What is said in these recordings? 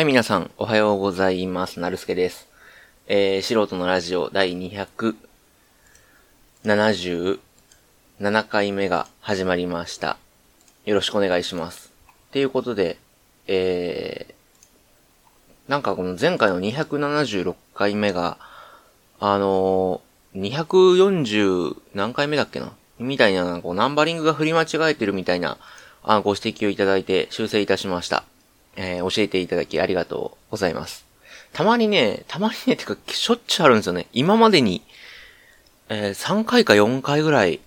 はい、皆さん、おはようございます。なるすけです。えー、素人のラジオ第277回目が始まりました。よろしくお願いします。ということで、えー、なんかこの前回の276回目が、あのー、240何回目だっけな？みたいな、なんかこうナンバリングが振り間違えてるみたいな、あご指摘をいただいて修正いたしました。えー教えていただきありがとうございます。たまにね、たまにね、てか、しょっちゅうあるんですよね。今までに、えー3回か4回ぐらい、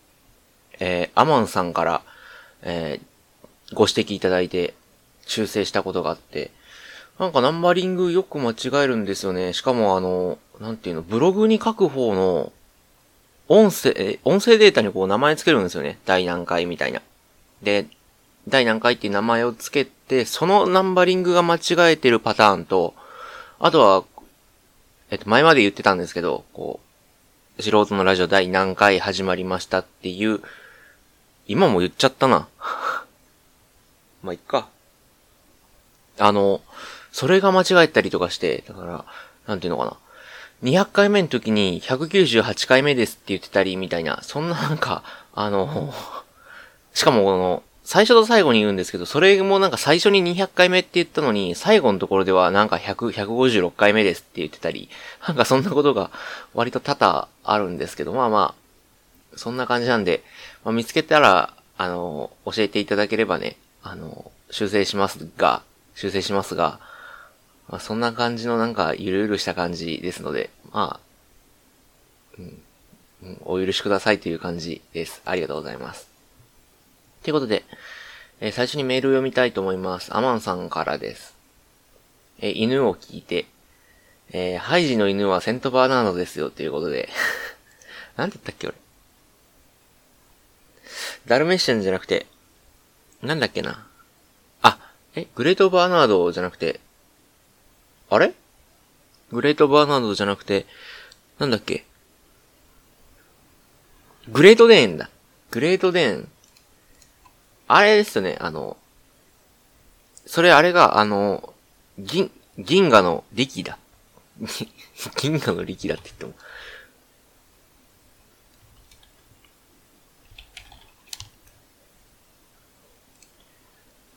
えーアマンさんから、えーご指摘いただいて、修正したことがあって、なんかナンバリングよく間違えるんですよね。しかもあの、なんていうの、ブログに書く方の、音声、音声データにこう名前つけるんですよね。第何回みたいな。で、第何回っていう名前をつけて、そのナンバリングが間違えてるパターンと、あとは、えっと、前まで言ってたんですけど、こう、素人のラジオ第何回始まりましたっていう、今も言っちゃったな。ま、いっか。あの、それが間違えたりとかして、だから、なんていうのかな。200回目の時に198回目ですって言ってたりみたいな、そんななんか、あの、しかもこの、最初と最後に言うんですけど、それもなんか最初に200回目って言ったのに、最後のところではなんか100、156回目ですって言ってたり、なんかそんなことが割と多々あるんですけど、まあまあ、そんな感じなんで、まあ、見つけたら、あの、教えていただければね、あの、修正しますが、修正しますが、まあ、そんな感じのなんかゆるゆるした感じですので、まあ、うん、うんお許しくださいという感じです。ありがとうございます。ということで、えー最初にメールを読みたいと思います。アマンさんからです。えー犬を聞いて、えーハイジの犬はセントバーナードですよ、ということで。なんて言ったっけ、俺。ダルメッシャンじゃなくて、なんだっけな。あ、え、グレートバーナードじゃなくて、あれ？グレートバーナードじゃなくて、なんだっけ？グレートデーンだ。グレートデーン。あれですよね、あの、それあれが、あの、銀、銀河の力だ。銀河の力だって言っても。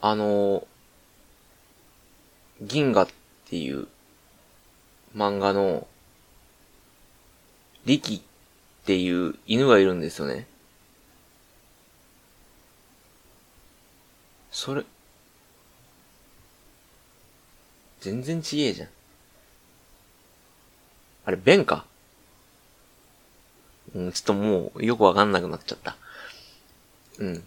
あの、銀河っていう漫画の力っていう犬がいるんですよね。それ、全然ちげえじゃん。あれ、ベンか？うん、ちょっともう、よくわかんなくなっちゃった。うん。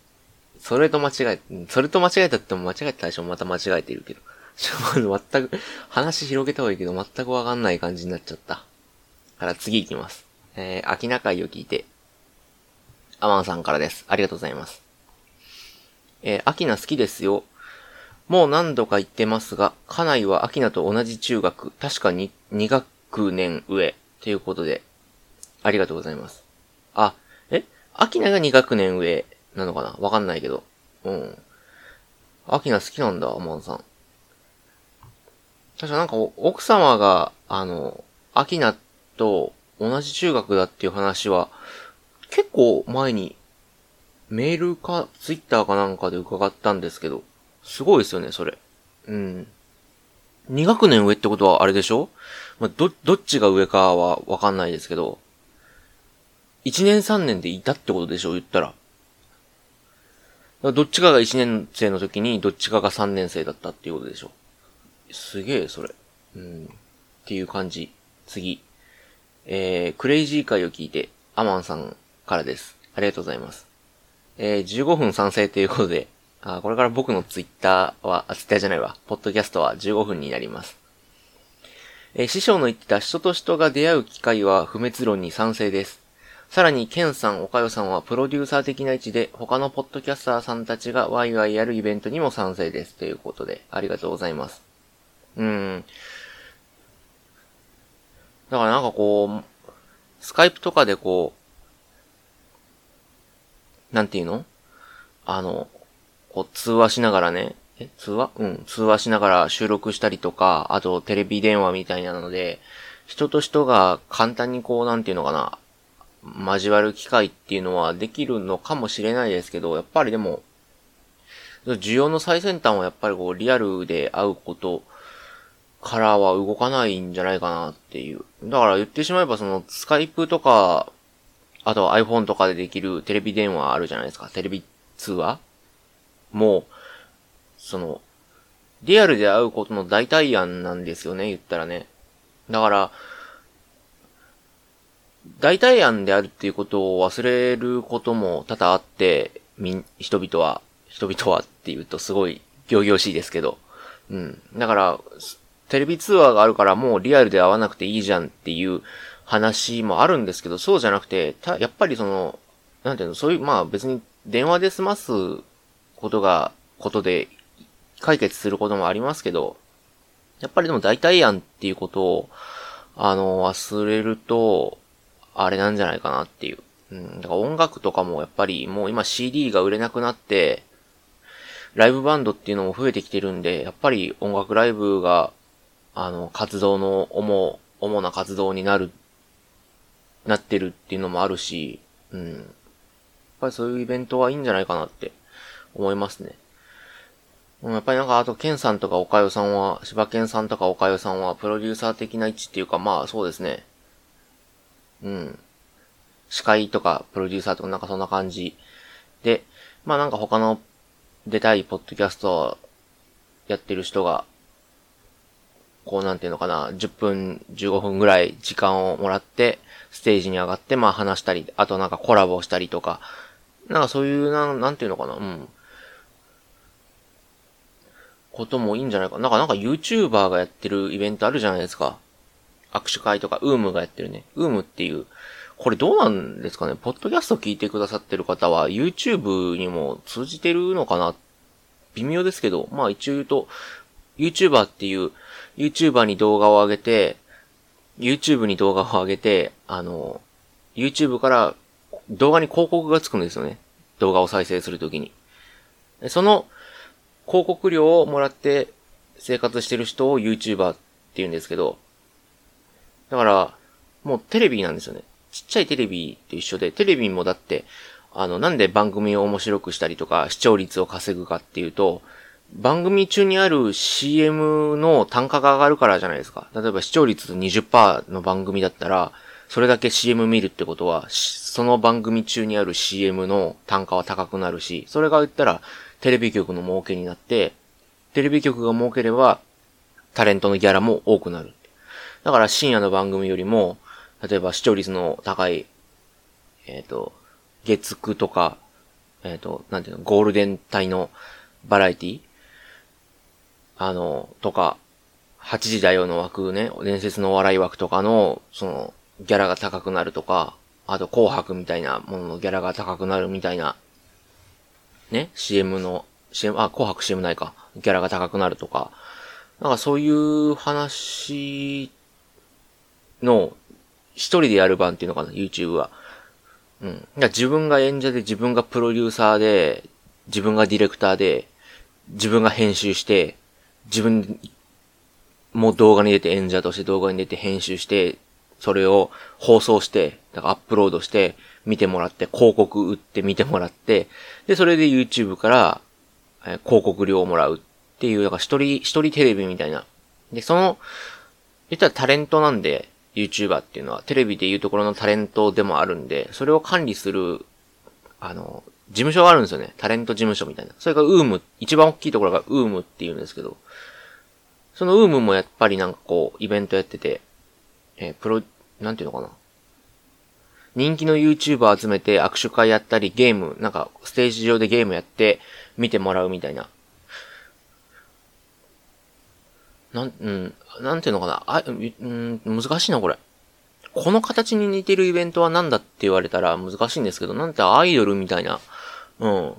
それと間違え、それと間違えたっても間違えたでしょまた間違えてるけど。ちょ、全く、話広げた方がいいけど、全くわかんない感じになっちゃった。から次行きます。えー、秋中会を聞いて、アマンさんからです。ありがとうございます。えー、アキナ好きですよ。もう何度か言ってますが、家内はアキナと同じ中学、確かに2学年上、ということで、ありがとうございます。あ、え？アキナが2学年上なのかな？わかんないけど。うん。アキナ好きなんだ、アマンさん。確かなんか奥様が、あの、アキナと同じ中学だっていう話は、結構前にメールか、ツイッターかなんかで伺ったんですけど、すごいですよね、それ。うん。2学年上ってことはあれでしょ？まあ、ど、どっちが上かはわかんないですけど、1年3年でいたってことでしょ？言ったら。らどっちかが1年生の時に、どっちかが3年生だったっていうことでしょ？すげえ、それ。うん。っていう感じ。次。えー、クレイジー会を聞いて、アマンさんからです。ありがとうございます。えー、15分賛成ということで、あこれから僕のツイッターは、あ、ツイッターじゃないわ、ポッドキャストは15分になります。えー師匠の言ってた人と人が出会う機会は不滅論に賛成です。さらに、ケンさん、岡代さんはプロデューサー的な位置で、他のポッドキャスターさんたちがワイワイやるイベントにも賛成です。ということで、ありがとうございます。うーん。だからなんかこう、スカイプとかでこう、なんていうの？あの、こう通話しながらね、え、通話？うん、通話しながら収録したりとか、あとテレビ電話みたいなので、人と人が簡単にこう、なんていうのかな、交わる機会っていうのはできるのかもしれないですけど、やっぱりでも、需要の最先端はやっぱりこう、リアルで会うことからは動かないんじゃないかなっていう。だから言ってしまえばその、スカイプとか、あと iPhone とかでできるテレビ電話あるじゃないですか。テレビ通話？もう、その、リアルで会うことの代替案なんですよね、言ったらね。だから、代替案であるっていうことを忘れることも多々あって、み人々は、人々はって言うとすごい行々しいですけど。うん。だから、テレビ通話があるからもうリアルで会わなくていいじゃんっていう話もあるんですけど、そうじゃなくて、た、やっぱりその、なんていうの、そういう、まあ別に電話で済ますことが、ことで解決することもありますけど、やっぱりでも代替案っていうことを、あの、忘れると、あれなんじゃないかなっていう。うん、だから音楽とかもやっぱりもう今 CD が売れなくなって、ライブバンドっていうのも増えてきてるんで、やっぱり音楽ライブが、あの、活動の主、主な活動になる、なってるっていうのもあるし、うん。やっぱりそういうイベントはいいんじゃないかなって思いますね。うんやっぱりなんか、あと、ケンさんとかおかよさんは、柴犬さんとかおかよさんは、プロデューサー的な位置っていうか、まあ、そうですね。うん。司会とか、プロデューサーとか、なんかそんな感じ。で、まあなんか他の出たいポッドキャストやってる人が、こうなんていうのかな、10分、15分ぐらい時間をもらって、ステージに上がって、まあ話したり、あとなんかコラボしたりとか、なんかそういうな、なんていうのかな、うん。こともいいんじゃないかな。んか、なんか YouTuber がやってるイベントあるじゃないですか。握手会とか、ウームがやってるね。ウームっていう、これどうなんですかねポッドキャスト聞いてくださってる方は、YouTube にも通じてるのかな微妙ですけど、まあ一応言うと、YouTuber っていう、YouTuber に動画を上げて、YouTube に動画を上げて、あの、YouTube から動画に広告がつくんですよね。動画を再生するときに。その広告料をもらって生活してる人を YouTuber って言うんですけど、だから、もうテレビなんですよね。ちっちゃいテレビと一緒で、テレビもだって、あの、なんで番組を面白くしたりとか、視聴率を稼ぐかっていうと、番組中にある CM の単価が上がるからじゃないですか。例えば視聴率20%の番組だったら、それだけ CM 見るってことは、その番組中にある CM の単価は高くなるし、それが言ったら、テレビ局の儲けになって、テレビ局が儲ければ、タレントのギャラも多くなる。だから深夜の番組よりも、例えば視聴率の高い、えっ、ー、と、月9とか、えっ、ー、と、なんていうの、ゴールデン帯のバラエティあの、とか、8時だよの枠ね、伝説のお笑い枠とかの、その、ギャラが高くなるとか、あと紅白みたいなもののギャラが高くなるみたいなね、CM の、CM、あ、紅白 CM ないか。ギャラが高くなるとか。なんかそういう話の、一人でやる版っていうのかな、YouTube は。うん。自分が演者で、自分がプロデューサーで、自分がディレクターで、自分が編集して、自分も動画に出て演者として動画に出て編集して、それを放送して、だからアップロードして、見てもらって、広告売って見てもらって、で、それで YouTube から、え、広告料をもらうっていう、だから一人、一人テレビみたいな。で、その、言ったらタレントなんで、YouTuber っていうのは、テレビでいうところのタレントでもあるんで、それを管理する、あの、事務所があるんですよね。タレント事務所みたいな。それが UM、一番大きいところが UM って言うんですけど、その UM もやっぱりなんかこう、イベントやってて、えー、プロ、なんていうのかな。人気の YouTuber 集めて握手会やったりゲーム、なんかステージ上でゲームやって見てもらうみたいな。なん、うん、なんていうのかな。あ、うん、難しいな、これ。この形に似てるイベントは何だって言われたら難しいんですけど、なんてアイドルみたいな。うん。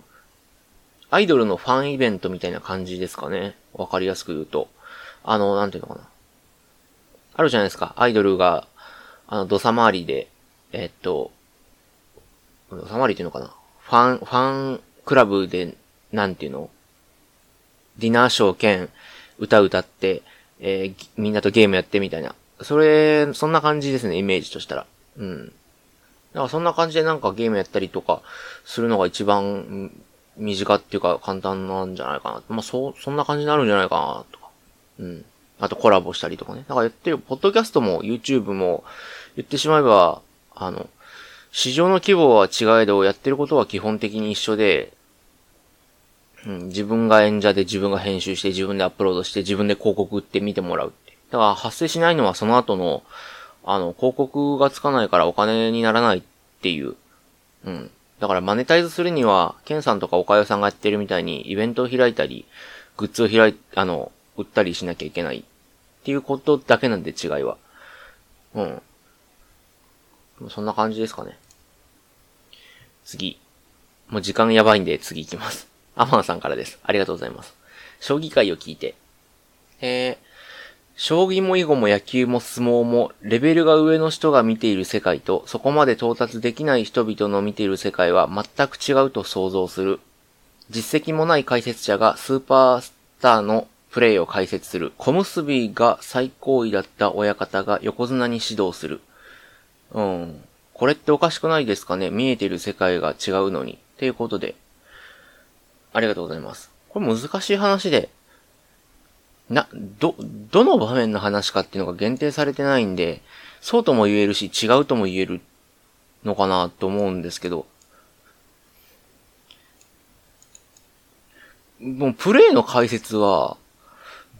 アイドルのファンイベントみたいな感じですかね。わかりやすく言うと。あの、なんていうのかな。あるじゃないですか。アイドルが、あの、土佐回りで、えっと、収まりっていうのかなファン、ファンクラブで、なんていうの？ディナーショー兼歌歌って、えー、みんなとゲームやってみたいな。それ、そんな感じですね、イメージとしたら。うん。だからそんな感じでなんかゲームやったりとかするのが一番身近っていうか簡単なんじゃないかな。まあ、そう、そんな感じになるんじゃないかな、と。うん。あとコラボしたりとかね。だからやってる、ポッドキャストも YouTube も言ってしまえば、あの、市場の規模は違えど、やってることは基本的に一緒で、うん、自分が演者で自分が編集して自分でアップロードして自分で広告売って見てもらうって。だから発生しないのはその後の、あの、広告がつかないからお金にならないっていう。うん。だからマネタイズするには、ケンさんとかおかよさんがやってるみたいにイベントを開いたり、グッズを開い、あの、売ったりしなきゃいけないっていうことだけなんで違いは。うん。そんな感じですかね。次。もう時間やばいんで次行きます。アマンさんからです。ありがとうございます。将棋界を聞いて。えー、将棋も囲碁も野球も相撲も、レベルが上の人が見ている世界と、そこまで到達できない人々の見ている世界は全く違うと想像する。実績もない解説者がスーパースターのプレイを解説する。小結びが最高位だった親方が横綱に指導する。うん。これっておかしくないですかね？見えてる世界が違うのに。っていうことで。ありがとうございます。これ難しい話で、な、ど、どの場面の話かっていうのが限定されてないんで、そうとも言えるし、違うとも言えるのかなと思うんですけど、もうプレイの解説は、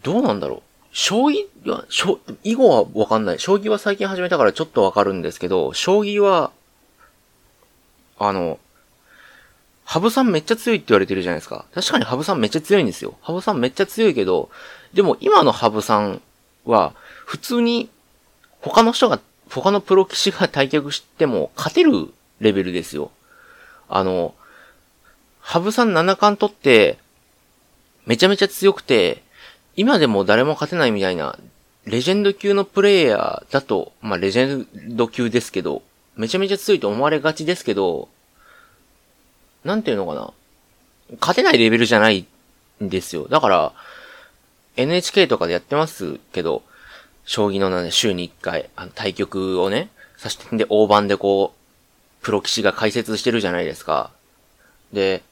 どうなんだろう。将棋は、将、囲碁はわかんない。将棋は最近始めたからちょっとわかるんですけど、将棋は、あの、羽生さんめっちゃ強いって言われてるじゃないですか。確かに羽生さんめっちゃ強いんですよ。羽生さんめっちゃ強いけど、でも今の羽生さんは、普通に他の人が、他のプロ棋士が対局しても勝てるレベルですよ。あの、羽生さん7冠取って、めちゃめちゃ強くて、今でも誰も勝てないみたいな、レジェンド級のプレイヤーだと、まあレジェンド級ですけど、めちゃめちゃ強いと思われがちですけど、なんていうのかな。勝てないレベルじゃないんですよ。だから、NHK とかでやってますけど、将棋のなね、週に1回、あの、対局をね、さして、で、大盤でこう、プロ棋士が解説してるじゃないですか。で、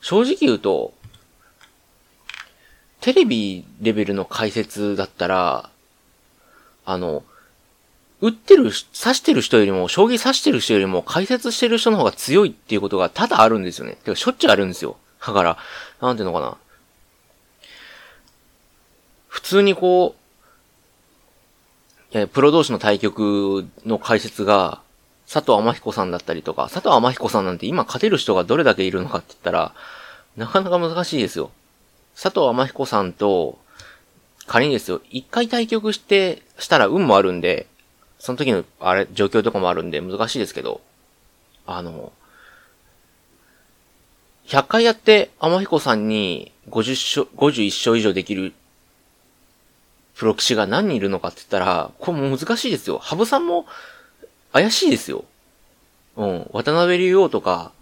正直言うと、テレビレベルの解説だったら、あの、打ってる、指してる人よりも、将棋指してる人よりも解説してる人の方が強いっていうことが多々あるんですよね。てか、しょっちゅうあるんですよ。だから、なんていうのかな。普通にこう、いや、プロ同士の対局の解説が、佐藤天彦さんだったりとか、佐藤天彦さんなんて今勝てる人がどれだけいるのかって言ったら、なかなか難しいですよ。佐藤天彦さんと、仮にですよ、一回対局して、したら運もあるんで、その時の、あれ、状況とかもあるんで難しいですけど、あの、100回やって、天彦さんに50勝、51勝以上できるプロ棋士が何人いるのかって言ったら、これも難しいですよ。羽生さんも怪しいですよ。うん。渡辺竜王とか、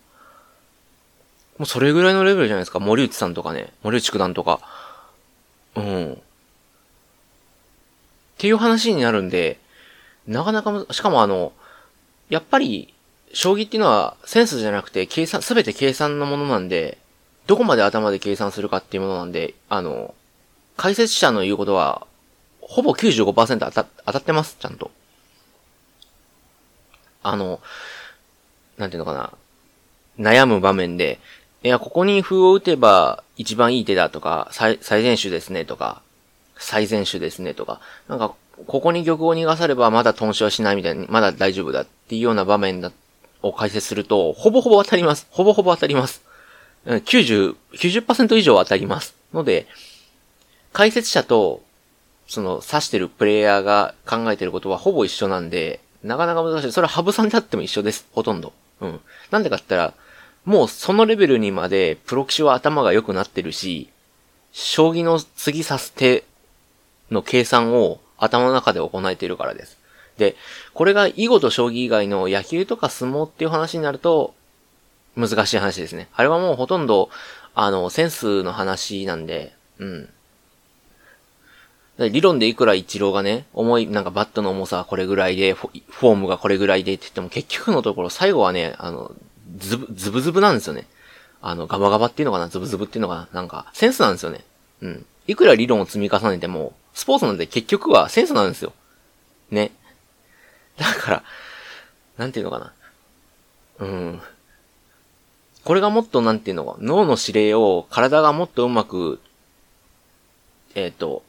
もうそれぐらいのレベルじゃないですか。森内さんとかね。森内九段とか。うん。っていう話になるんで、なかなかしかもあの、やっぱり、将棋っていうのはセンスじゃなくて計算、すべて計算のものなんで、どこまで頭で計算するかっていうものなんで、あの、解説者の言うことは、ほぼ95%当た当たってます、ちゃんと。あの、なんていうのかな。悩む場面で、いや、ここに歩を打てば一番いい手だとか、最、最善手ですねとか、最善手ですねとか、なんか、ここに玉を逃がさればまだ頓死はしないみたいに、まだ大丈夫だっていうような場面だ、を解説すると、ほぼほぼ当たります。ほぼほぼ当たります。90、90%以上当たります。ので、解説者と、その、指してるプレイヤーが考えてることはほぼ一緒なんで、なかなか難しい。それはハブさんであっても一緒です。ほとんど。うん。なんでかって言ったら、もうそのレベルにまでプロ棋士は頭が良くなってるし、将棋の次指す手の計算を頭の中で行えているからです。で、これが囲碁と将棋以外の野球とか相撲っていう話になると、難しい話ですね。あれはもうほとんど、あの、センスの話なんで、うん。理論でいくら一郎がね、重い、なんかバットの重さはこれぐらいで、フォームがこれぐらいでって言っても、結局のところ最後はね、あの、ズブ、ズブズブなんですよね。あの、ガバガバっていうのかな、ズブズブっていうのかな、なんか、センスなんですよね。うん。いくら理論を積み重ねても、スポーツなんで結局はセンスなんですよ。ね。だから、なんていうのかな？うん。これがもっとなんていうのか、脳の指令を体がもっとうまく、えっ、ー、と、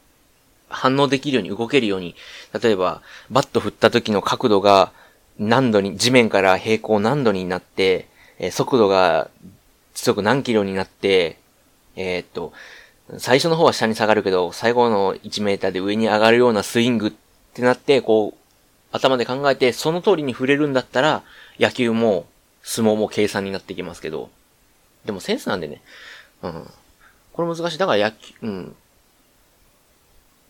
反応できるように動けるように、例えば、バット振った時の角度が何度に、地面から平行何度になって、えー、速度が時速何キロになって、えー、っと、最初の方は下に下がるけど、最後の1メーターで上に上がるようなスイングってなって、こう、頭で考えて、その通りに触れるんだったら、野球も、相撲も計算になってきますけど、でもセンスなんでね、うん。これ難しい。だから野球、うん。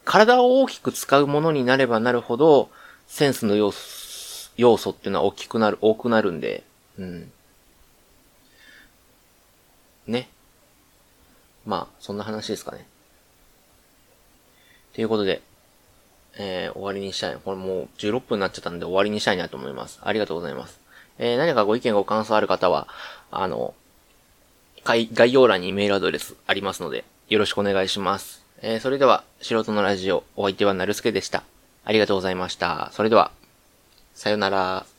体を大きく使うものになればなるほど、センスの要素、要素っていうのは大きくなる、多くなるんで、うん。ね。まあ、そんな話ですかね。ということで、えー、終わりにしたい。これもう16分になっちゃったんで終わりにしたいなと思います。ありがとうございます。えー、何かご意見ご感想ある方は、あの、概要欄にメールアドレスありますので、よろしくお願いします。えー、それでは、素人のラジオ、お相手はなるすけでした。ありがとうございました。それでは、さよなら。